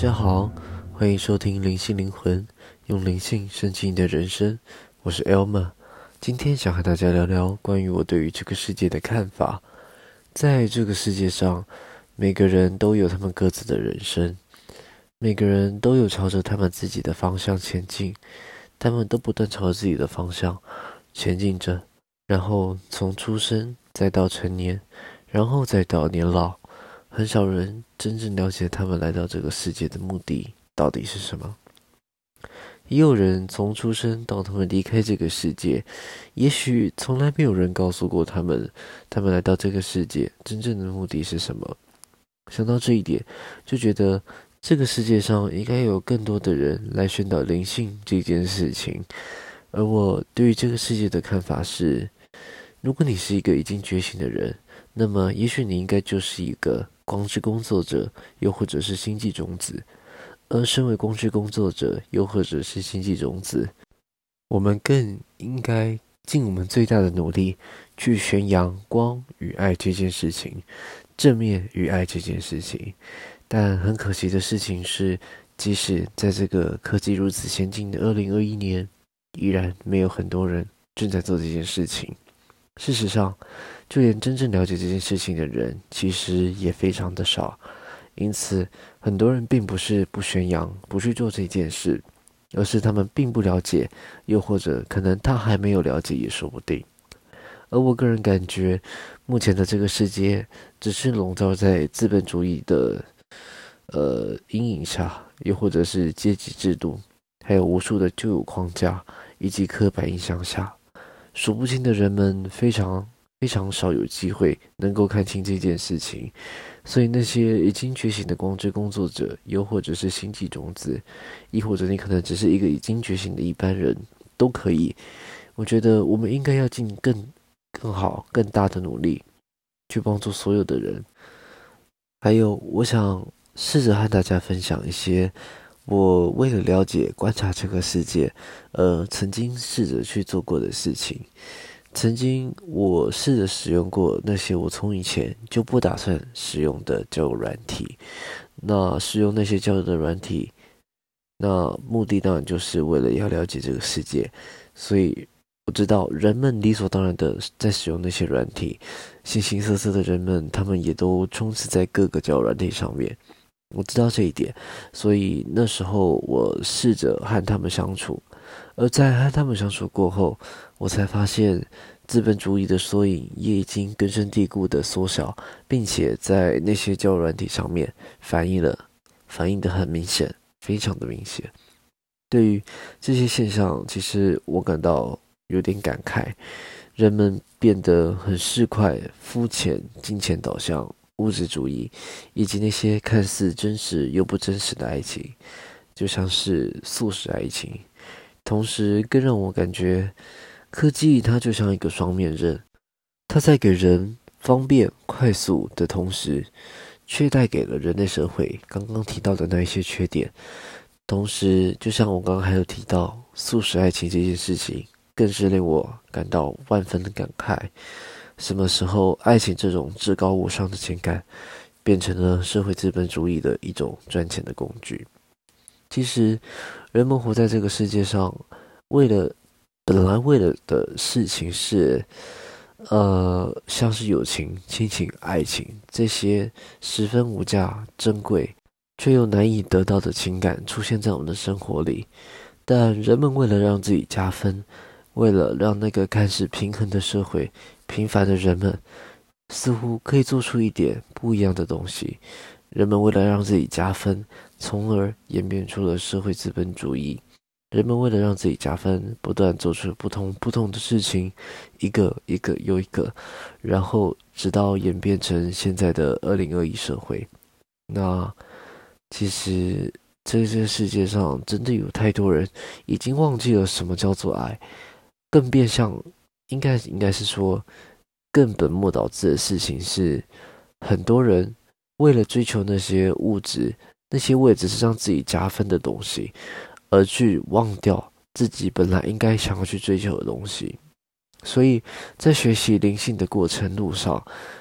家好，欢迎收听灵性灵魂，用灵性升级你的人生。我是 Elma，今天想和大家聊聊关于我对于这个世界的看法。在这个世界上，每个人都有他们各自的人生，每个人都有朝着他们自己的方向前进，他们都不断朝着自己的方向前进着，然后从出生再到成年，然后再到年老。很少人真正了解他们来到这个世界的目的到底是什么。也有人从出生到他们离开这个世界，也许从来没有人告诉过他们，他们来到这个世界真正的目的是什么。想到这一点，就觉得这个世界上应该有更多的人来宣导灵性这件事情。而我对于这个世界的看法是：如果你是一个已经觉醒的人，那么也许你应该就是一个。光之工作者，又或者是星际种子，而身为光之工作者，又或者是星际种子，我们更应该尽我们最大的努力去宣扬光与爱这件事情，正面与爱这件事情。但很可惜的事情是，即使在这个科技如此先进的二零二一年，依然没有很多人正在做这件事情。事实上，就连真正了解这件事情的人，其实也非常的少。因此，很多人并不是不宣扬、不去做这件事，而是他们并不了解，又或者可能他还没有了解也说不定。而我个人感觉，目前的这个世界只是笼罩在资本主义的呃阴影下，又或者是阶级制度，还有无数的旧有框架以及刻板印象下。数不清的人们非常非常少有机会能够看清这件事情，所以那些已经觉醒的光之工作者，又或者是星际种子，亦或者你可能只是一个已经觉醒的一般人，都可以。我觉得我们应该要尽更更好、更大的努力，去帮助所有的人。还有，我想试着和大家分享一些。我为了了解、观察这个世界，呃，曾经试着去做过的事情。曾经，我试着使用过那些我从以前就不打算使用的交友软体。那使用那些交友的软体，那目的当然就是为了要了解这个世界。所以，我知道人们理所当然的在使用那些软体，形形色色的人们，他们也都充斥在各个交友软体上面。我知道这一点，所以那时候我试着和他们相处，而在和他们相处过后，我才发现资本主义的缩影也已经根深蒂固的缩小，并且在那些交友软体上面反映了，反映的很明显，非常的明显。对于这些现象，其实我感到有点感慨，人们变得很市侩、肤浅、金钱导向。物质主义，以及那些看似真实又不真实的爱情，就像是速食爱情。同时，更让我感觉，科技它就像一个双面刃，它在给人方便快速的同时，却带给了人类社会刚刚提到的那一些缺点。同时，就像我刚刚还有提到速食爱情这件事情，更是令我感到万分的感慨。什么时候，爱情这种至高无上的情感，变成了社会资本主义的一种赚钱的工具？其实，人们活在这个世界上，为了本来为了的事情是，呃，像是友情、亲情、爱情这些十分无价、珍贵却又难以得到的情感出现在我们的生活里。但人们为了让自己加分，为了让那个看似平衡的社会，平凡的人们似乎可以做出一点不一样的东西。人们为了让自己加分，从而演变出了社会资本主义。人们为了让自己加分，不断做出不同不同的事情，一个一个又一个，然后直到演变成现在的二零二一社会。那其实，这个世界上，真的有太多人已经忘记了什么叫做爱，更变相。应该应该是说，更本末倒置的事情是，很多人为了追求那些物质、那些位置是让自己加分的东西，而去忘掉自己本来应该想要去追求的东西。所以在学习灵性的过程路上，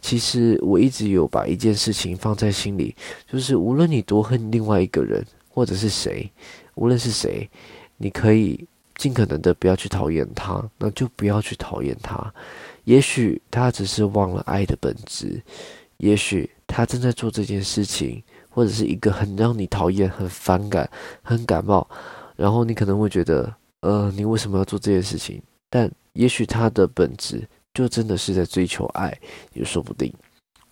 其实我一直有把一件事情放在心里，就是无论你多恨另外一个人，或者是谁，无论是谁，你可以尽可能的不要去讨厌他，那就不要去讨厌他。也许他只是忘了爱的本质，也许他正在做这件事情，或者是一个很让你讨厌、很反感、很感冒，然后你可能会觉得，呃，你为什么要做这件事情？但也许他的本质就真的是在追求爱，也说不定。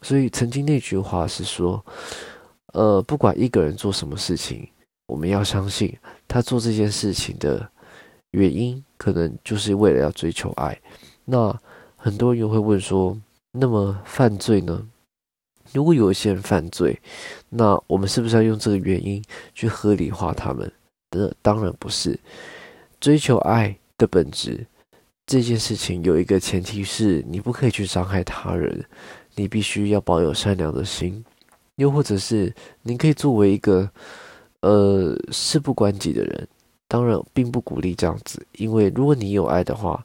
所以曾经那句话是说，呃，不管一个人做什么事情，我们要相信他做这件事情的原因，可能就是为了要追求爱。那。很多人会问说：“那么犯罪呢？如果有一些人犯罪，那我们是不是要用这个原因去合理化他们？的当然不是。追求爱的本质这件事情有一个前提是你不可以去伤害他人，你必须要保有善良的心，又或者是你可以作为一个呃事不关己的人。当然，并不鼓励这样子，因为如果你有爱的话。”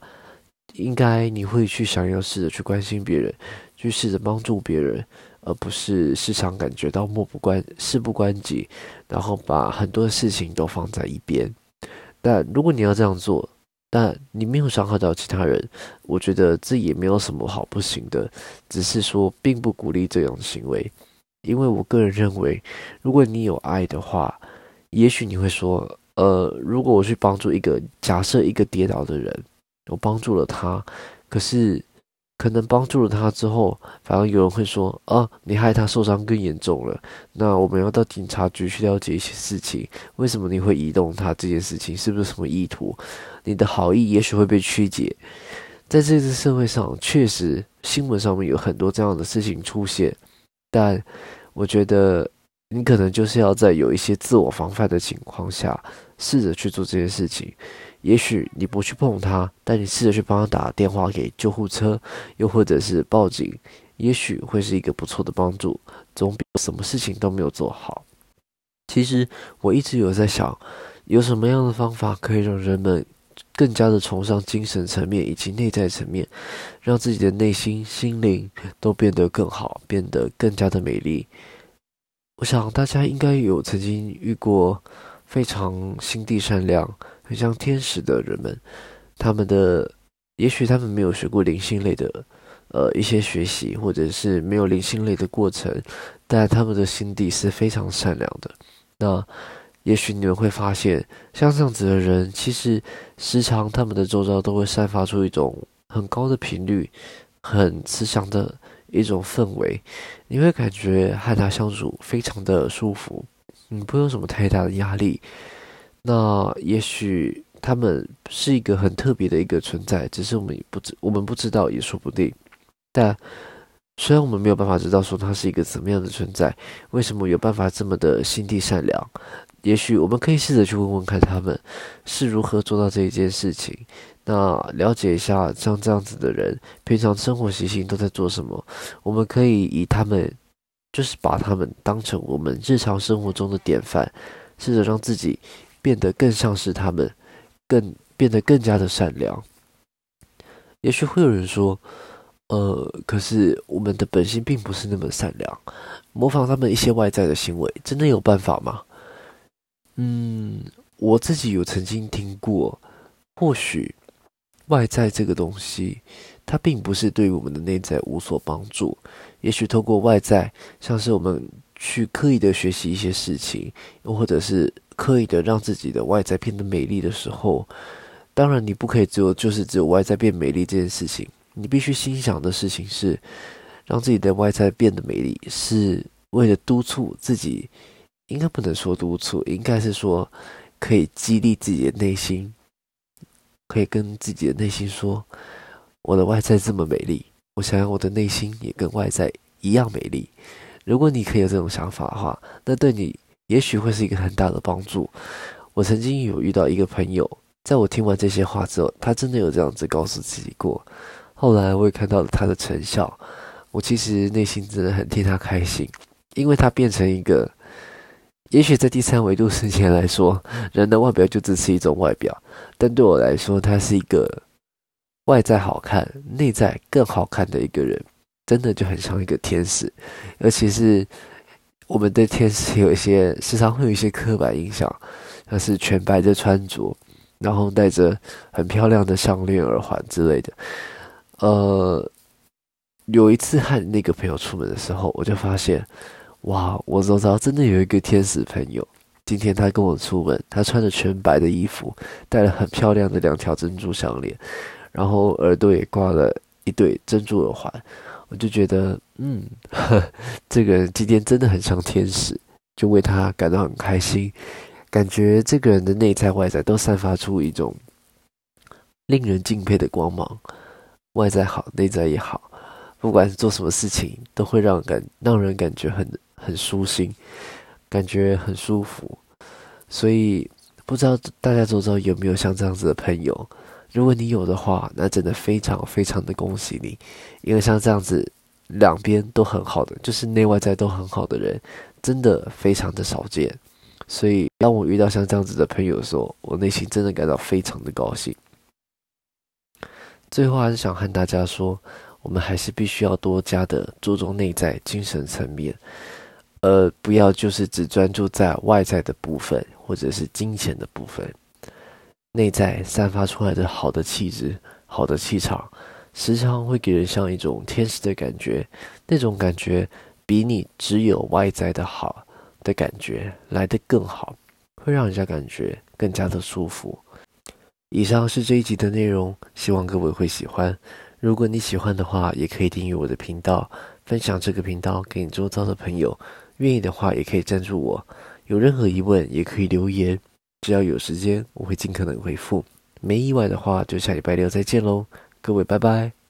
应该你会去想要试着去关心别人，去试着帮助别人，而不是时常感觉到漠不关事不关己，然后把很多事情都放在一边。但如果你要这样做，但你没有伤害到其他人，我觉得这也没有什么好不行的，只是说并不鼓励这种行为。因为我个人认为，如果你有爱的话，也许你会说，呃，如果我去帮助一个假设一个跌倒的人。我帮助了他，可是可能帮助了他之后，反而有人会说：“啊，你害他受伤更严重了。”那我们要到警察局去了解一些事情，为什么你会移动他这件事情，是不是什么意图？你的好意也许会被曲解。在这次社会上，确实新闻上面有很多这样的事情出现，但我觉得你可能就是要在有一些自我防范的情况下，试着去做这件事情。也许你不去碰他，但你试着去帮他打电话给救护车，又或者是报警，也许会是一个不错的帮助，总比什么事情都没有做好。其实我一直有在想，有什么样的方法可以让人们更加的崇尚精神层面以及内在层面，让自己的内心、心灵都变得更好，变得更加的美丽。我想大家应该有曾经遇过非常心地善良。很像天使的人们，他们的也许他们没有学过灵性类的，呃，一些学习，或者是没有灵性类的过程，但他们的心地是非常善良的。那也许你们会发现，像这样子的人，其实时常他们的周遭都会散发出一种很高的频率，很慈祥的一种氛围，你会感觉和他相处非常的舒服，你不用什么太大的压力。那也许他们是一个很特别的一个存在，只是我们不知我们不知道也说不定。但虽然我们没有办法知道说他是一个怎么样的存在，为什么有办法这么的心地善良？也许我们可以试着去问问看他们是如何做到这一件事情。那了解一下像这样子的人，平常生活习性都在做什么？我们可以以他们，就是把他们当成我们日常生活中的典范，试着让自己。变得更像是他们，更变得更加的善良。也许会有人说：“呃，可是我们的本性并不是那么善良，模仿他们一些外在的行为，真的有办法吗？”嗯，我自己有曾经听过，或许外在这个东西，它并不是对于我们的内在无所帮助。也许透过外在，像是我们去刻意的学习一些事情，又或者是。刻意的让自己的外在变得美丽的时候，当然你不可以只有就是只有外在变美丽这件事情，你必须心想的事情是让自己的外在变得美丽，是为了督促自己，应该不能说督促，应该是说可以激励自己的内心，可以跟自己的内心说，我的外在这么美丽，我想要我的内心也跟外在一样美丽。如果你可以有这种想法的话，那对你。也许会是一个很大的帮助。我曾经有遇到一个朋友，在我听完这些话之后，他真的有这样子告诉自己过。后来我也看到了他的成效，我其实内心真的很替他开心，因为他变成一个，也许在第三维度世界来说，人的外表就只是一种外表，但对我来说，他是一个外在好看，内在更好看的一个人，真的就很像一个天使。尤其是我们对天使有一些时常会有一些刻板印象，像是全白的穿着，然后戴着很漂亮的项链、耳环之类的。呃，有一次和那个朋友出门的时候，我就发现，哇，我周遭真的有一个天使朋友。今天他跟我出门，他穿着全白的衣服，戴了很漂亮的两条珍珠项链，然后耳朵也挂了一对珍珠耳环。我就觉得，嗯，呵 这个人今天真的很像天使，就为他感到很开心。感觉这个人的内在外在都散发出一种令人敬佩的光芒，外在好，内在也好，不管是做什么事情，都会让感让人感觉很很舒心。感觉很舒服，所以不知道大家周遭有没有像这样子的朋友？如果你有的话，那真的非常非常的恭喜你，因为像这样子两边都很好的，就是内外在都很好的人，真的非常的少见。所以当我遇到像这样子的朋友的时候，我内心真的感到非常的高兴。最后还是想和大家说，我们还是必须要多加的注重内在精神层面。呃，不要就是只专注在外在的部分，或者是金钱的部分，内在散发出来的好的气质、好的气场，时常会给人像一种天使的感觉。那种感觉比你只有外在的好的感觉来得更好，会让人家感觉更加的舒服。以上是这一集的内容，希望各位会喜欢。如果你喜欢的话，也可以订阅我的频道，分享这个频道给你周遭的朋友。愿意的话，也可以赞助我。有任何疑问，也可以留言。只要有时间，我会尽可能回复。没意外的话，就下礼拜六再见喽，各位，拜拜。